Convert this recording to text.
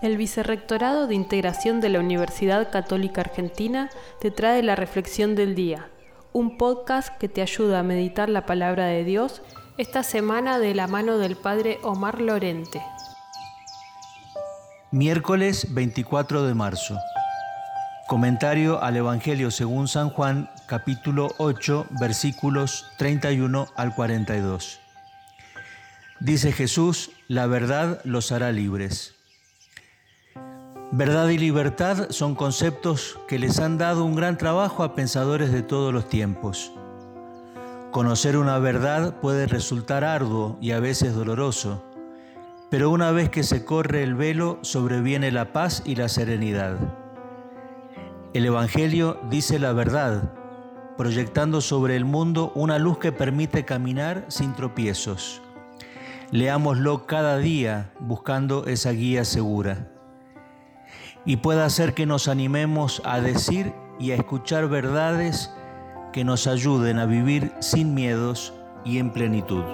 El Vicerrectorado de Integración de la Universidad Católica Argentina te trae la Reflexión del Día, un podcast que te ayuda a meditar la palabra de Dios esta semana de la mano del Padre Omar Lorente. Miércoles 24 de marzo. Comentario al Evangelio según San Juan, capítulo 8, versículos 31 al 42. Dice Jesús, la verdad los hará libres. Verdad y libertad son conceptos que les han dado un gran trabajo a pensadores de todos los tiempos. Conocer una verdad puede resultar arduo y a veces doloroso, pero una vez que se corre el velo sobreviene la paz y la serenidad. El Evangelio dice la verdad, proyectando sobre el mundo una luz que permite caminar sin tropiezos. Leámoslo cada día buscando esa guía segura y pueda hacer que nos animemos a decir y a escuchar verdades que nos ayuden a vivir sin miedos y en plenitud.